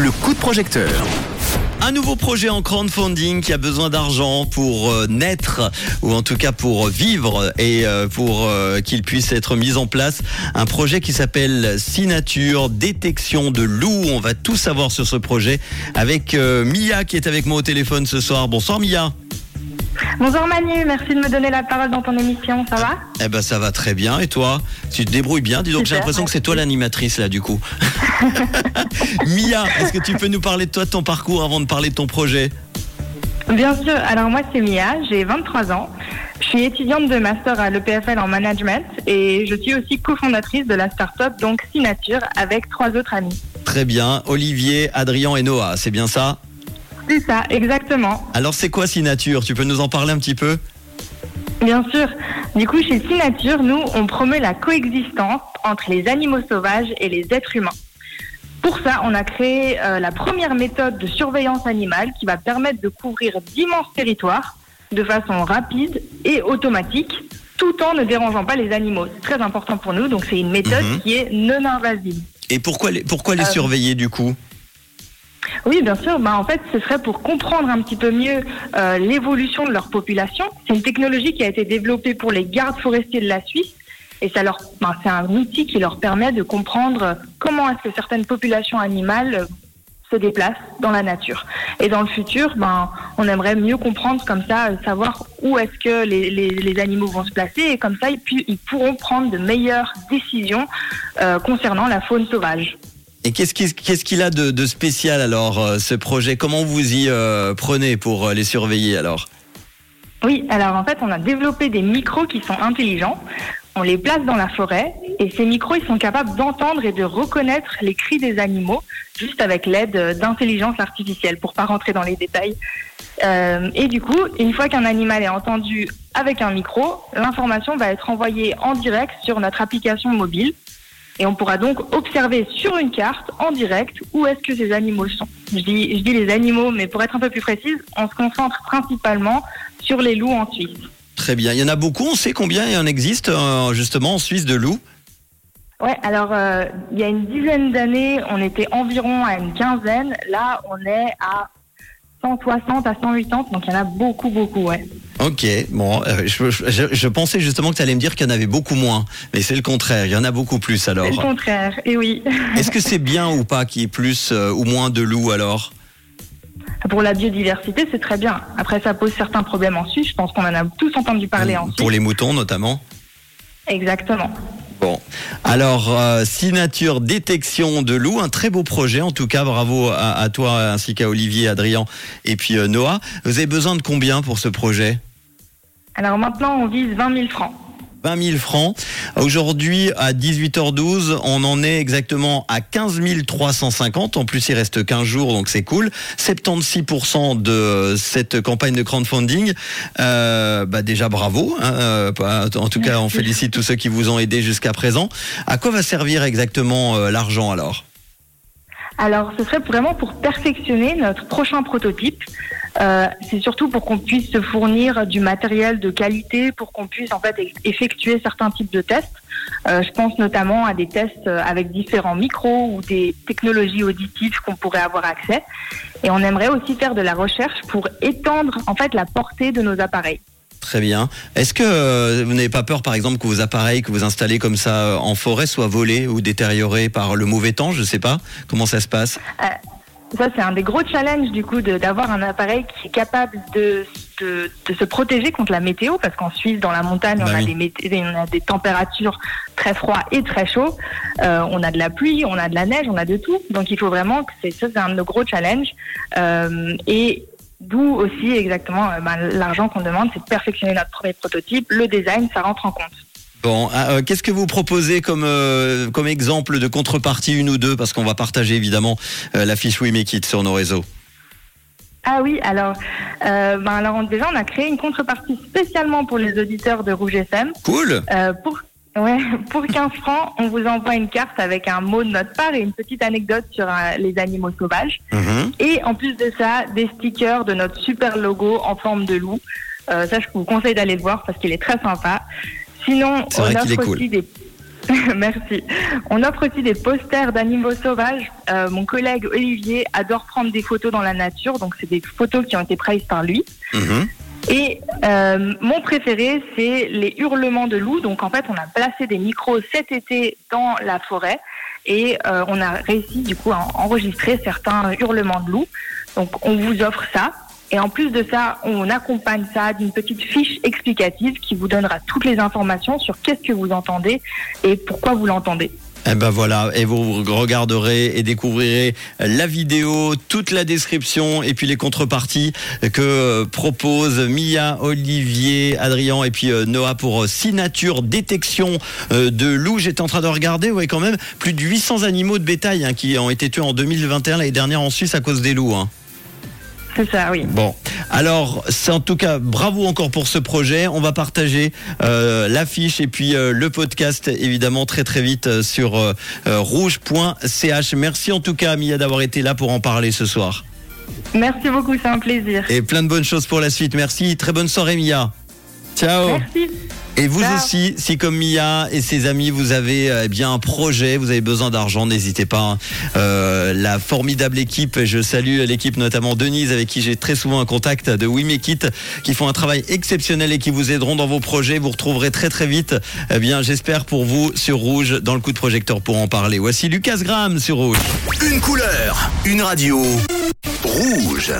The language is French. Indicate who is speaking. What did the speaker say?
Speaker 1: le coup de projecteur.
Speaker 2: Un nouveau projet en crowdfunding qui a besoin d'argent pour euh, naître ou en tout cas pour vivre et euh, pour euh, qu'il puisse être mis en place. Un projet qui s'appelle Signature détection de loups. On va tout savoir sur ce projet avec Mia qui est avec moi au téléphone ce soir. Bonsoir Mia.
Speaker 3: Bonjour Manu, merci de me donner la parole dans ton émission, ça va?
Speaker 2: Eh ben ça va très bien et toi? Tu te débrouilles bien Dis donc j'ai l'impression que c'est toi l'animatrice là du coup. Mia, est-ce que tu peux nous parler de toi, de ton parcours avant de parler de ton projet?
Speaker 3: Bien sûr, alors moi c'est Mia, j'ai 23 ans. Je suis étudiante de master à l'EPFL en management et je suis aussi cofondatrice de la start-up donc Signature avec trois autres amis.
Speaker 2: Très bien, Olivier, Adrien et Noah, c'est bien ça?
Speaker 3: C'est ça, exactement.
Speaker 2: Alors c'est quoi Signature? Tu peux nous en parler un petit peu?
Speaker 3: Bien sûr. Du coup, chez Signature, nous, on promeut la coexistence entre les animaux sauvages et les êtres humains. Pour ça, on a créé euh, la première méthode de surveillance animale qui va permettre de couvrir d'immenses territoires de façon rapide et automatique, tout en ne dérangeant pas les animaux. C'est très important pour nous, donc c'est une méthode mhm. qui est non invasive.
Speaker 2: Et pourquoi les, pourquoi les euh, surveiller du coup?
Speaker 3: Oui, bien sûr. Bah, en fait, ce serait pour comprendre un petit peu mieux euh, l'évolution de leur population. C'est une technologie qui a été développée pour les gardes forestiers de la Suisse. Et ça leur, bah, c'est un outil qui leur permet de comprendre comment est-ce que certaines populations animales se déplacent dans la nature. Et dans le futur, ben, on aimerait mieux comprendre comme ça, savoir où est-ce que les, les, animaux vont se placer et comme ça, ils, ils pourront prendre de meilleures décisions euh, concernant la faune sauvage.
Speaker 2: Et qu'est-ce qu'il a de, spécial alors, euh, ce projet? Comment vous y euh, prenez pour euh, les surveiller alors?
Speaker 3: Oui, alors en fait, on a développé des micros qui sont intelligents. On les place dans la forêt et ces micros, ils sont capables d'entendre et de reconnaître les cris des animaux juste avec l'aide d'intelligence artificielle, pour pas rentrer dans les détails. et du coup, une fois qu'un animal est entendu avec un micro, l'information va être envoyée en direct sur notre application mobile et on pourra donc observer sur une carte, en direct, où est-ce que ces animaux sont. Je dis, je dis les animaux, mais pour être un peu plus précise, on se concentre principalement sur les loups en Suisse.
Speaker 2: Très bien. Il y en a beaucoup. On sait combien il en existe euh, justement en Suisse de loups?
Speaker 3: Ouais, alors euh, il y a une dizaine d'années, on était environ à une quinzaine. Là, on est à 160 à 180, donc il y en a beaucoup, beaucoup, ouais.
Speaker 2: Ok, bon, euh, je, pensais justement que tu allais me dire qu'il y en avait beaucoup moins, mais c'est le contraire, il y en a beaucoup plus alors.
Speaker 3: C'est le contraire, et oui.
Speaker 2: Est-ce que c'est bien ou pas qu'il y ait plus euh, ou moins de loups alors?
Speaker 3: Pour la biodiversité, c'est très bien. Après, ça pose certains problèmes en Suisse. Je pense qu'on en a tous entendu parler en Suisse.
Speaker 2: Pour les moutons, notamment?
Speaker 3: Exactement.
Speaker 2: Bon, alors euh, signature détection de loups, un très beau projet en tout cas, bravo à, toi ainsi qu'à Olivier, Adrien et puis euh, Noah. Vous avez besoin de combien pour ce projet?
Speaker 3: Alors maintenant on vise 20 000 francs.
Speaker 2: 20 000 francs. Aujourd'hui, à 18h12, on en est exactement à 15 350. En plus, il reste 15 jours, donc c'est cool. 76% de cette campagne de crowdfunding. Euh, bah déjà, bravo. Hein, euh, en tout cas, on félicite tous ceux qui vous ont aidé jusqu'à présent. À quoi va servir exactement euh, l'argent alors?
Speaker 3: Alors, ce serait vraiment pour perfectionner notre prochain prototype. Euh, c'est surtout pour qu'on puisse se fournir du matériel de qualité, pour qu'on puisse en fait effectuer certains types de tests. Euh, je pense notamment à des tests avec différents micros ou des technologies auditives qu'on pourrait avoir accès. Et on aimerait aussi faire de la recherche pour étendre en fait la portée de nos appareils.
Speaker 2: Très bien. Est-ce que euh, vous n'avez pas peur, par exemple, que vos appareils que vous installez comme ça euh, en forêt soient volés ou détériorés par le mauvais temps Je ne sais pas. Comment ça se passe?
Speaker 3: Euh, Ça, c'est un des gros challenges, du coup, d'avoir un appareil qui est capable de, de, se protéger contre la météo, parce qu'en Suisse, dans la montagne, on, bah a des on, a des températures très froides et très chaudes. on a de la pluie, on a de la neige, on a de tout. Donc, il faut vraiment que c'est ça, c'est un de nos gros challenges. et D'où aussi exactement euh, ben, l'argent qu'on demande, c'est de perfectionner notre premier prototype. Le design, ça rentre en compte.
Speaker 2: Bon, ah, euh, qu'est-ce que vous proposez comme euh, comme exemple de contrepartie une ou deux? Parce qu'on va partager évidemment la fiche We Make It sur nos réseaux.
Speaker 3: Ah oui, alors, ben alors déjà on a créé une contrepartie spécialement pour les auditeurs de Rouge FM.
Speaker 2: Cool.
Speaker 3: pour Ouais, pour 15 francs, on vous envoie une carte avec un mot de notre part et une petite anecdote sur euh, les animaux sauvages. Mhm. Et en plus de ça, des stickers de notre super logo en forme de loup. Euh, ça, je vous conseille d'aller le voir parce qu'il est très sympa. Sinon, on offre aussi des Merci. On offre aussi des posters d'animaux sauvages. Euh, mon collègue Olivier adore prendre des photos dans la nature, donc c'est des photos qui ont été prises par lui.
Speaker 2: Mhm.
Speaker 3: Et euh, mon préféré, c'est les hurlements de loups. Donc en fait, on a placé des micros cet été dans la forêt et euh, on a réussi du coup à enregistrer certains hurlements de loups. Donc on vous offre ça. Et en plus de ça, on accompagne ça d'une petite fiche explicative qui vous donnera toutes les informations sur qu'est-ce que vous entendez et pourquoi vous l'entendez.
Speaker 2: Eh ben voilà, et vous regarderez et découvrirez la vidéo, toute la description et puis les contreparties que euh, propose Mia, Olivier, Adrien et puis euh, Noah pour euh, Signature Détection de loups. J'étais en train de regarder, voyez quand même plus de 800 animaux de bétail hein, qui ont été tués en 2021 l'année dernière en Suisse à cause des loups. hein.
Speaker 3: C'est ça, oui.
Speaker 2: Bon, alors c'est en tout cas bravo encore pour ce projet. On va partager euh, l'affiche et puis euh, le podcast évidemment très très vite euh, sur euh, rouge.ch. Merci en tout cas Mia d'avoir été là pour en parler ce soir.
Speaker 3: Merci beaucoup, c'est un plaisir.
Speaker 2: Et plein de bonnes choses pour la suite. Merci, très bonne soirée Mia. Ciao.
Speaker 3: Merci.
Speaker 2: Et vous
Speaker 3: Ciao.
Speaker 2: aussi, si comme Mia et ses amis, vous avez euh, eh bien un projet, vous avez besoin d'argent, n'hésitez pas. hein. Euh, la formidable équipe, je salue l'équipe notamment Denise avec qui j'ai très souvent un contact de We Make It, qui font un travail exceptionnel et qui vous aideront dans vos projets. Vous retrouverez très très vite, eh bien j'espère pour vous sur Rouge dans le coup de projecteur pour en parler. Voici Lucas Graham sur Rouge.
Speaker 1: Une couleur, une radio. Rouge.